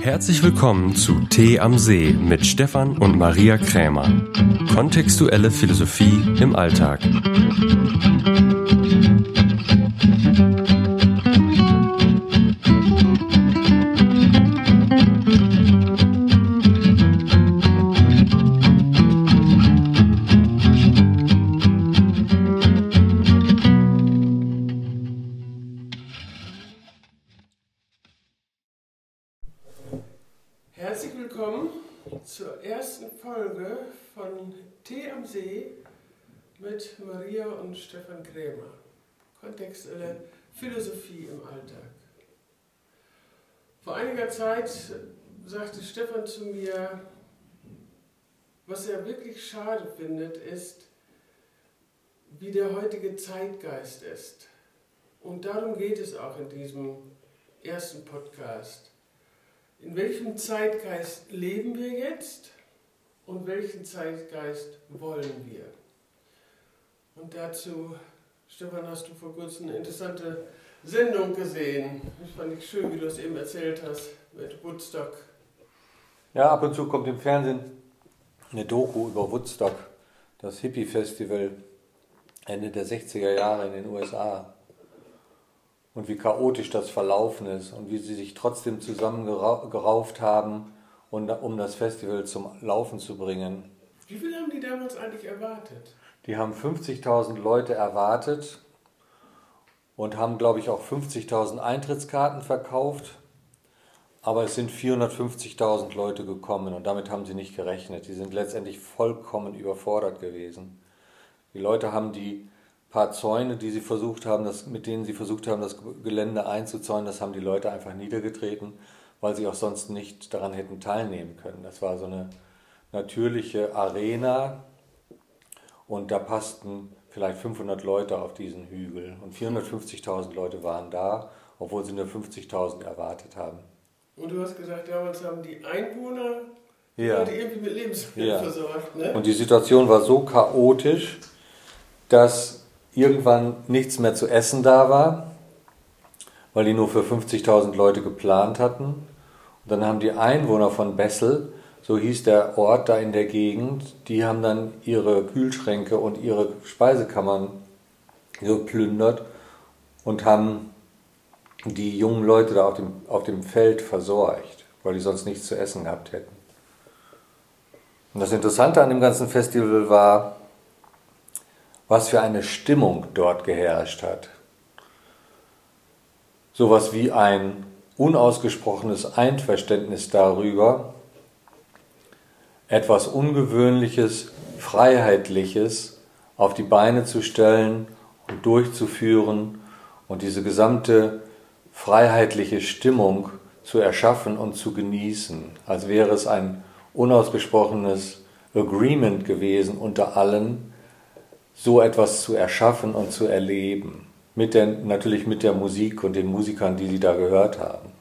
Herzlich willkommen zu Tee am See mit Stefan und Maria Krämer. Kontextuelle Philosophie im Alltag. Willkommen zur ersten Folge von Tee am See mit Maria und Stefan Krämer. Kontextuelle Philosophie im Alltag. Vor einiger Zeit sagte Stefan zu mir, was er wirklich schade findet, ist, wie der heutige Zeitgeist ist. Und darum geht es auch in diesem ersten Podcast. In welchem Zeitgeist leben wir jetzt und welchen Zeitgeist wollen wir? Und dazu, Stefan, hast du vor kurzem eine interessante Sendung gesehen. Das fand ich schön, wie du es eben erzählt hast mit Woodstock. Ja, ab und zu kommt im Fernsehen eine Doku über Woodstock, das Hippie-Festival Ende der 60er Jahre in den USA. Und wie chaotisch das verlaufen ist und wie sie sich trotzdem zusammengerauft haben, um das Festival zum Laufen zu bringen. Wie viel haben die damals eigentlich erwartet? Die haben 50.000 Leute erwartet und haben, glaube ich, auch 50.000 Eintrittskarten verkauft. Aber es sind 450.000 Leute gekommen und damit haben sie nicht gerechnet. Die sind letztendlich vollkommen überfordert gewesen. Die Leute haben die paar Zäune, die sie versucht haben, das, mit denen sie versucht haben, das Gelände einzuzäunen, das haben die Leute einfach niedergetreten, weil sie auch sonst nicht daran hätten teilnehmen können. Das war so eine natürliche Arena und da passten vielleicht 500 Leute auf diesen Hügel und 450.000 Leute waren da, obwohl sie nur 50.000 erwartet haben. Und du hast gesagt, damals haben die Einwohner ja. die irgendwie mit Lebensmitteln Ja. versorgt. Ne? Und die Situation war so chaotisch, dass irgendwann nichts mehr zu essen da war, weil die nur für 50.000 Leute geplant hatten. Und dann haben die Einwohner von Bessel, so hieß der Ort da in der Gegend, die haben dann ihre Kühlschränke und ihre Speisekammern geplündert und haben die jungen Leute da auf dem, auf dem Feld versorgt, weil die sonst nichts zu essen gehabt hätten. Und das Interessante an dem ganzen Festival war, was für eine Stimmung dort geherrscht hat. Sowas wie ein unausgesprochenes Einverständnis darüber, etwas Ungewöhnliches, Freiheitliches auf die Beine zu stellen und durchzuführen und diese gesamte freiheitliche Stimmung zu erschaffen und zu genießen, als wäre es ein unausgesprochenes Agreement gewesen unter allen, so etwas zu erschaffen und zu erleben. Mit der, natürlich mit der Musik und den Musikern, die sie da gehört haben.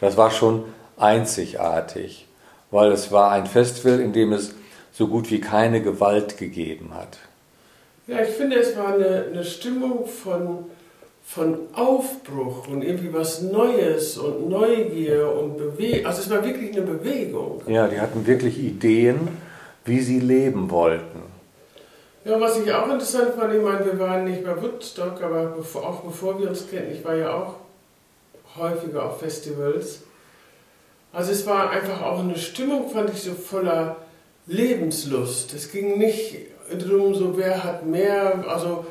Das war schon einzigartig, weil es war ein Festival, in dem es so gut wie keine Gewalt gegeben hat. Ja, ich finde, es war eine, eine Stimmung von, von Aufbruch und irgendwie was Neues und Neugier und Bewegung. Also es war wirklich eine Bewegung. Ja, die hatten wirklich Ideen, wie sie leben wollten. Ja, was ich auch interessant fand, ich meine, wir waren nicht bei Woodstock, aber bevor, auch bevor wir uns kennen, ich war ja auch häufiger auf Festivals. Also es war einfach auch eine Stimmung, fand ich, so voller Lebenslust. Es ging nicht darum, so wer hat mehr, also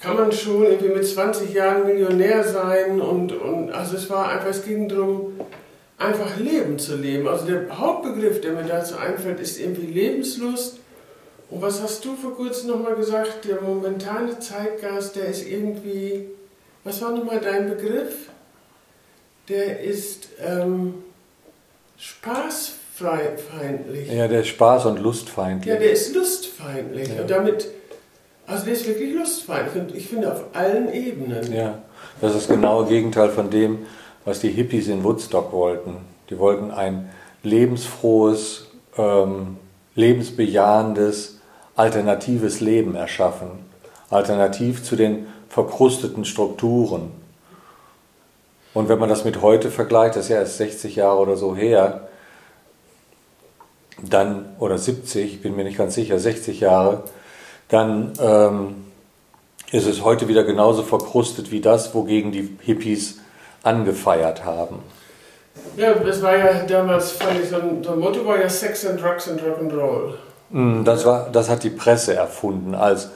kann man schon irgendwie mit 20 Jahren Millionär sein und, und also es war einfach, es ging darum, einfach Leben zu leben. Also der Hauptbegriff, der mir dazu einfällt, ist irgendwie Lebenslust. Und was hast du vor kurzem nochmal gesagt? Der momentane Zeitgeist, der ist irgendwie, was war nochmal dein Begriff? Der ist ähm, spaßfeindlich. Ja, der ist Spaß- und Lustfeindlich. Ja, der ist lustfeindlich. Ja. Und damit, also der ist wirklich lustfeindlich. Und ich finde auf allen Ebenen. Ja, das ist das genaue Gegenteil von dem, was die Hippies in Woodstock wollten. Die wollten ein lebensfrohes, ähm, lebensbejahendes, alternatives Leben erschaffen. Alternativ zu den verkrusteten Strukturen. Und wenn man das mit heute vergleicht, das ist ja erst 60 Jahre oder so her, dann, oder 70, ich bin mir nicht ganz sicher, 60 Jahre, dann ähm, ist es heute wieder genauso verkrustet wie das, wogegen die Hippies angefeiert haben. Ja, das war ja damals, fand ich, so ein, so ein Motto war ja Sex and Drugs and Rock'n'Roll. Mm, Das, war, das hat die Presse erfunden als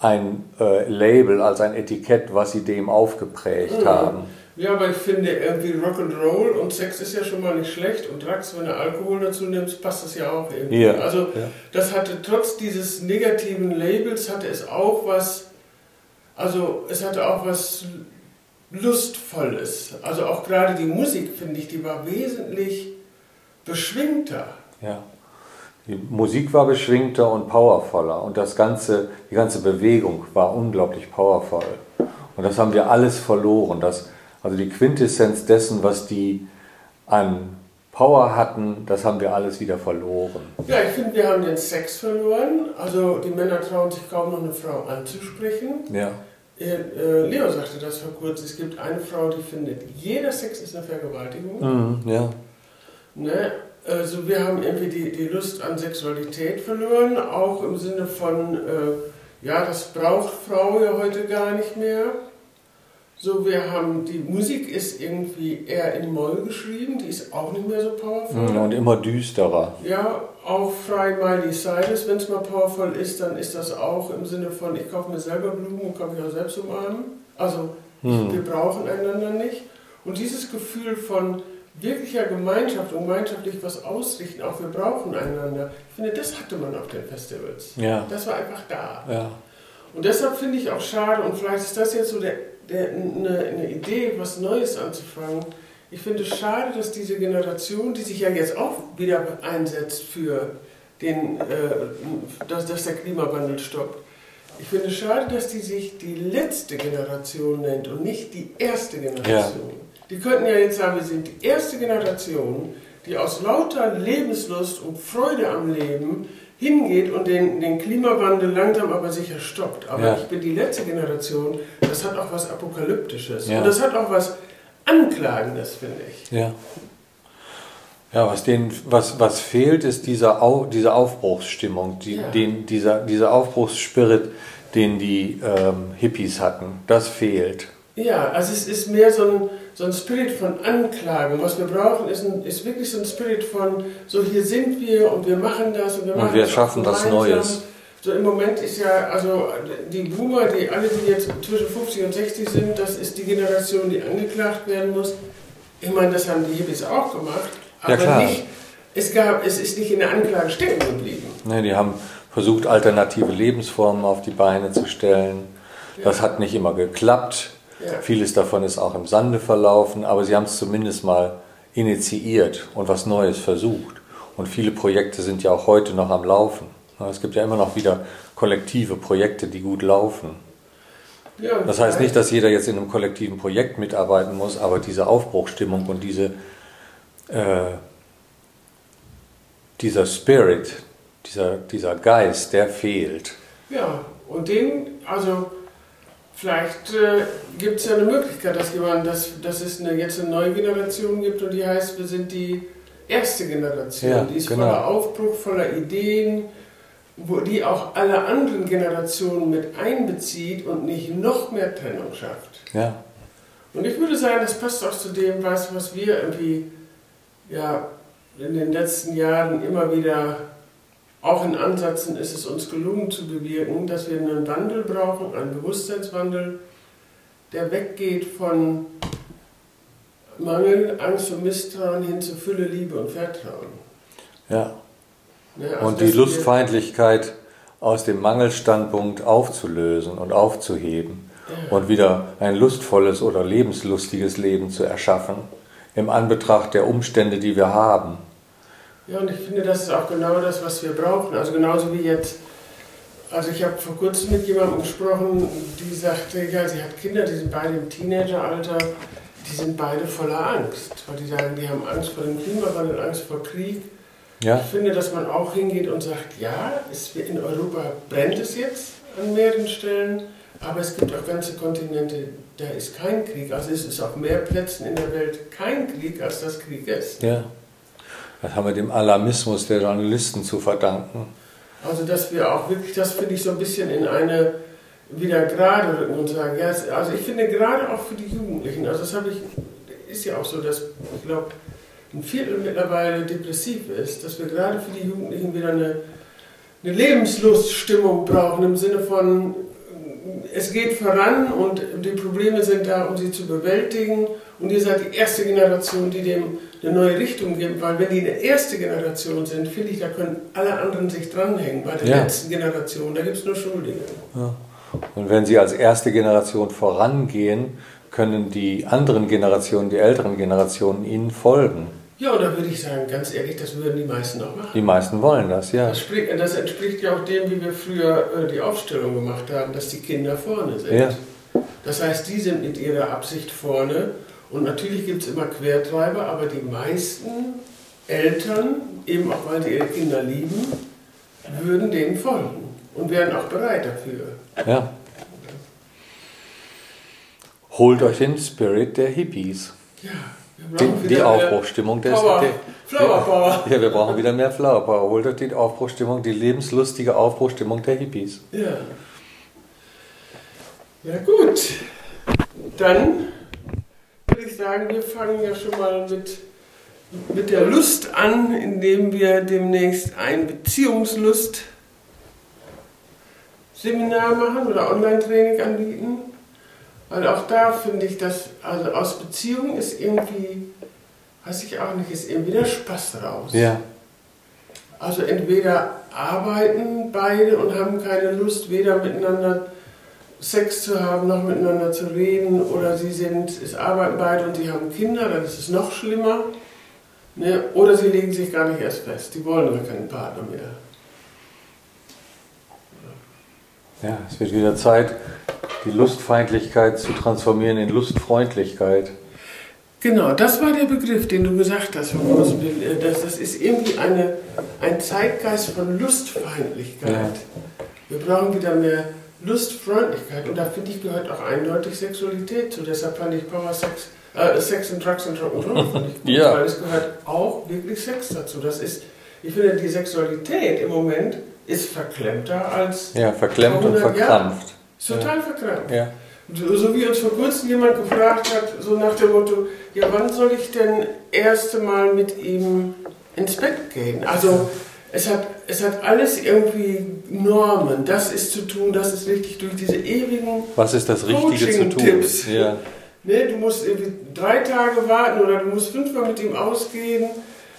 ein äh, Label, als ein Etikett, was sie dem aufgeprägt Mhm. haben. Ja, aber ich finde irgendwie Rock'n'Roll und Sex ist ja schon mal nicht schlecht und Drugs, wenn du Alkohol dazu nimmst, passt das ja auch irgendwie. Ja, Also ja. das hatte trotz dieses negativen Labels hatte es auch was, also es hatte auch was Lustvolles. Also auch gerade die Musik, finde ich, die war wesentlich beschwingter. Ja. Die Musik war beschwingter und powervoller und das ganze, die ganze Bewegung war unglaublich powervoll. Und das haben wir alles verloren. Das, also die Quintessenz dessen, was die an Power hatten, das haben wir alles wieder verloren. Ja, ich finde, wir haben den Sex verloren. Also die Männer trauen sich kaum noch eine Frau anzusprechen. Ja. Äh, äh, Leo sagte das vor kurzem. Es gibt eine Frau, die findet, jeder Sex ist eine Vergewaltigung. Mhm, ja. Ne? Also wir haben irgendwie die, die Lust an Sexualität verloren, auch im Sinne von, äh, ja, das braucht Frau ja heute gar nicht mehr. So, wir haben, die Musik ist irgendwie eher in Moll geschrieben, die ist auch nicht mehr so powerful. Mhm, Und immer düsterer. Ja, auch Fry Miley Cyrus, wenn es mal powerful ist, dann ist das auch im Sinne von, ich kaufe mir selber Blumen und kann mich auch selbst umarmen. Also Mhm. wir brauchen einander nicht. Und dieses Gefühl von wirklicher Gemeinschaft und gemeinschaftlich was ausrichten, auch wir brauchen einander, ich finde, das hatte man auf den Festivals. Ja. Das war einfach da. Ja. Und deshalb finde ich auch schade, und vielleicht ist das jetzt so der, der, eine, eine Idee, was Neues anzufangen. Ich finde es schade, dass diese Generation, die sich ja jetzt auch wieder einsetzt für den, äh, dass, dass der Klimawandel stoppt, ich finde es schade, dass die sich die letzte Generation nennt und nicht die erste Generation. Die könnten ja jetzt sagen, wir sind die erste Generation, die aus lauter Lebenslust und Freude am Leben hingeht und den, den Klimawandel langsam aber sicher stoppt. Aber Ja. ich bin die letzte Generation, das hat auch was Apokalyptisches. Ja. Und das hat auch was Anklagendes, finde ich. Ja. Ja, was, denen, was, was fehlt, ist dieser Au, diese Aufbruchsstimmung, die, Ja. den, dieser, dieser Aufbruchsspirit, den die ähm, Hippies hatten. Das fehlt. Ja, also es ist mehr so ein, so ein Spirit von Anklagen. Was wir brauchen, ist, ein, ist wirklich so ein Spirit von, so hier sind wir und wir machen das und wir Und machen wir das auch schaffen was gemeinsam. Neues. So im Moment ist ja, also die Boomer, die alle, die jetzt zwischen 50 und 60 sind, das ist die Generation, die angeklagt werden muss. Ich meine, das haben die Hippies auch gemacht, Ja, aber klar. nicht, es, gab, es ist nicht in der Anklage stecken geblieben. Ne, die haben versucht, alternative Lebensformen auf die Beine zu stellen. Das hat nicht immer geklappt. Ja. Vieles davon ist auch im Sande verlaufen, aber sie haben es zumindest mal initiiert und was Neues versucht. Und viele Projekte sind ja auch heute noch am Laufen. Es gibt ja immer noch wieder kollektive Projekte, die gut laufen. Ja, Das heißt nicht, dass jeder jetzt in einem kollektiven Projekt mitarbeiten muss, aber diese Aufbruchstimmung und diese, äh, dieser Spirit, dieser, dieser Geist, der fehlt. Ja, und den, also vielleicht äh, gibt es ja eine Möglichkeit, dass jemand, dass, dass es eine, jetzt eine neue Generation gibt und die heißt, wir sind die erste Generation. Ja, die ist genau. voller Aufbruch, voller Ideen, wo die auch alle anderen Generationen mit einbezieht und nicht noch mehr Trennung schafft. Ja, Und ich würde sagen, das passt auch zu dem, was, was wir irgendwie ja, in den letzten Jahren immer wieder, auch in Ansätzen ist es uns gelungen zu bewirken, dass wir einen Wandel brauchen, einen Bewusstseinswandel, der weggeht von Mangel, Angst und Misstrauen hin zu Fülle, Liebe und Vertrauen. ja. Ne, also, Und die Lustfeindlichkeit aus dem Mangelstandpunkt aufzulösen und aufzuheben und wieder ein lustvolles oder lebenslustiges Leben zu erschaffen im Anbetracht der Umstände, die wir haben. Ja, und ich finde, das ist auch genau das, was wir brauchen. Also genauso wie jetzt, also ich habe vor kurzem mit jemandem gesprochen, die sagte, ja, sie hat Kinder, die sind beide im Teenageralter, die sind beide voller Angst. Weil die sagen, die haben Angst vor dem Klimawandel, Angst vor Krieg. Ja, Ich finde, dass man auch hingeht und sagt, ja, es, in Europa brennt es jetzt an mehreren Stellen, aber es gibt auch ganze Kontinente, da ist kein Krieg. Also es ist auf mehr Plätzen in der Welt kein Krieg, als das Krieg ist. Ja. Das haben wir dem Alarmismus der Journalisten zu verdanken. Also dass wir auch wirklich, das finde ich so ein bisschen in eine wieder gerade rücken und sagen, ja, also ich finde gerade auch für die Jugendlichen, also das habe ich, ist ja auch so, dass ich glaube, ein Viertel mittlerweile depressiv ist, dass wir gerade für die Jugendlichen wieder eine, eine Lebensluststimmung brauchen im Sinne von, es geht voran und die Probleme sind da, um sie zu bewältigen. Und ihr seid die erste Generation, die dem eine neue Richtung gibt, weil wenn die eine erste Generation sind, finde ich, da können alle anderen sich dranhängen. Bei der ja. letzten Generation, da gibt es nur Schuldige. Ja. Und wenn sie als erste Generation vorangehen, können die anderen Generationen, die älteren Generationen ihnen folgen. Ja, da würde ich sagen, ganz ehrlich, das würden die meisten auch machen. Die meisten wollen das, ja. Das, spricht, das entspricht ja auch dem, wie wir früher äh, die Aufstellung gemacht haben, dass die Kinder vorne sind. Ja. Das heißt, die sind mit ihrer Absicht vorne. Und natürlich gibt es immer Quertreiber, aber die meisten Eltern, eben auch weil sie ihre Kinder lieben, würden denen folgen und wären auch bereit dafür. Ja. Holt euch den Spirit der Hippies. Ja. Die, die Aufbruchstimmung des. Power. Der, Flower Power. Ja, wir brauchen wieder mehr Flower Power. Holt euch die Aufbruchstimmung, die lebenslustige Aufbruchstimmung der Hippies. Ja. Ja, gut. Dann ich sagen, wir fangen ja schon mal mit, mit der Lust an, indem wir demnächst ein Beziehungslust Seminar machen oder Online-Training anbieten. Weil auch da finde ich, dass also aus Beziehungen ist irgendwie, weiß ich auch nicht, ist irgendwie der Spaß raus. Ja. Also entweder arbeiten beide und haben keine Lust, weder miteinander Sex zu haben, noch miteinander zu reden, oder sie sind, es arbeiten beide und sie haben Kinder, dann ist es noch schlimmer. Ne? Oder sie legen sich gar nicht erst fest, die wollen aber keinen Partner mehr. Ja, es wird wieder Zeit, die Lustfeindlichkeit zu transformieren in Lustfreundlichkeit. Genau, das war der Begriff, den du gesagt hast, Das, das ist irgendwie eine, ein Zeitgeist von Lustfeindlichkeit. Ja. Wir brauchen wieder mehr Lustfreundlichkeit und da finde ich gehört auch eindeutig Sexualität zu. Deshalb fand ich Power Sex, äh, Sex and Drugs and Rock'n'Roll fand ich gut, ja. weil es gehört auch wirklich Sex dazu. Das ist, ich finde, die Sexualität im Moment ist verklemmter als. Ja, verklemmt und verkrampft. Ist total ja. verkrampft. Ja. So wie uns vor kurzem jemand gefragt hat, so nach dem Motto: Ja, wann soll ich denn erste Mal mit ihm ins Bett gehen? Also, es hat, es hat alles irgendwie Normen. Das ist zu tun, das ist richtig durch diese ewigen. Was ist das Richtige zu tun? Tipps. Ja. Ne, du musst irgendwie drei Tage warten oder du musst fünfmal mit ihm ausgehen.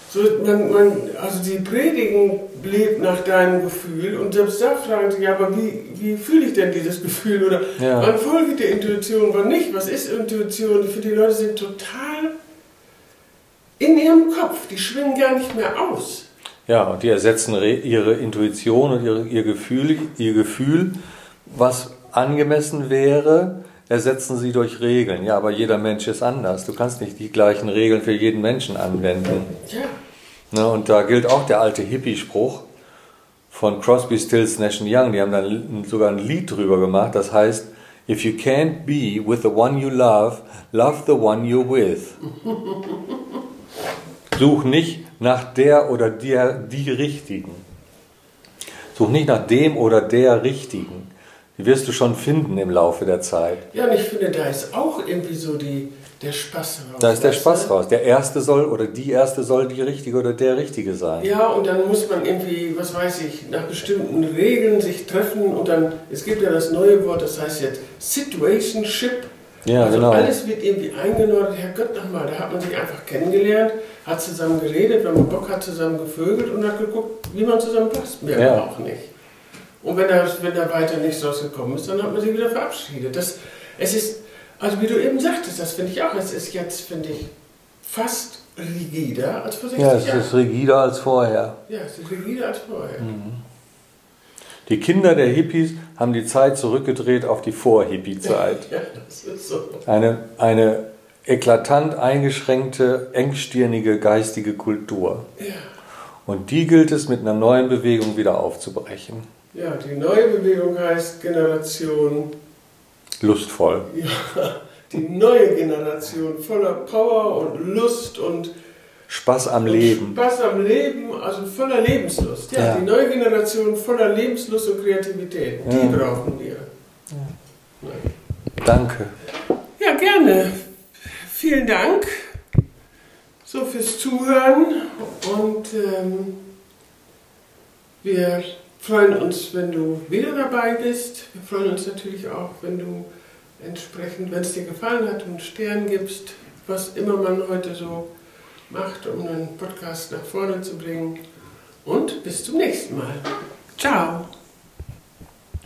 So, man, man, also die Predigen lebt nach deinem Gefühl und selbst da fragen sie, ja, aber wie, wie fühle ich denn dieses Gefühl? Oder ja. wann folge der Intuition, wann nicht? Was ist Intuition? Für die Leute sind total in ihrem Kopf, die schwingen gar nicht mehr aus. Ja, und die ersetzen ihre Intuition und ihre, ihr, Gefühl, ihr Gefühl, was angemessen wäre, ersetzen sie durch Regeln. Ja, aber jeder Mensch ist anders. Du kannst nicht die gleichen Regeln für jeden Menschen anwenden. Ja. Ne, und da gilt auch der alte Hippie-Spruch von Crosby, Stills, Nash Young. Die haben da sogar ein Lied drüber gemacht. Das heißt, If you can't be with the one you love, love the one you're with. Such nicht nach der oder der, die Richtigen. Such nicht nach dem oder der Richtigen. Die wirst du schon finden im Laufe der Zeit. Ja, und ich finde, da ist auch irgendwie so die, der Spaß raus. Da ist der Spaß raus. Der Erste soll oder die Erste soll die Richtige oder der Richtige sein. Ja, und dann muss man irgendwie, was weiß ich, nach bestimmten Regeln sich treffen und dann, es gibt ja das neue Wort, das heißt jetzt Situationship. Ja, also genau. alles wird irgendwie eingenordet. Herrgott nochmal, da hat man sich einfach kennengelernt, hat zusammen geredet, wenn man Bock hat, zusammen gevögelt und hat geguckt, wie man zusammen passt. Mehr ja. auch nicht. Und wenn da, wenn da weiter nichts rausgekommen ist, dann hat man sich wieder verabschiedet. Das, es ist also wie du eben sagtest, das finde ich auch, es ist jetzt, finde ich, fast rigider als vor 60 Jahren. Ja, es ist rigider als vorher. Ja, es ist rigider als vorher. Mhm. Die Kinder der Hippies haben die Zeit zurückgedreht auf die Vor-Hippie-Zeit. ja, das ist so. Eine, eine eklatant eingeschränkte, engstirnige geistige Kultur. Ja. Und die gilt es mit einer neuen Bewegung wieder aufzubrechen. Ja, die neue Bewegung heißt Generation Lustvoll. Ja, die neue Generation voller Power und Lust und Spaß am Leben. Spaß am Leben, also voller Lebenslust. Ja, Ja. die neue Generation voller Lebenslust und Kreativität. Die Ja. brauchen wir. Danke. Ja, gerne. Vielen Dank so fürs Zuhören und ähm, wir freuen uns, wenn du wieder dabei bist. Wir freuen uns natürlich auch, wenn du entsprechend, wenn es dir gefallen hat, einen Stern gibst, was immer man heute so macht, um einen Podcast nach vorne zu bringen. Und bis zum nächsten Mal. Ciao.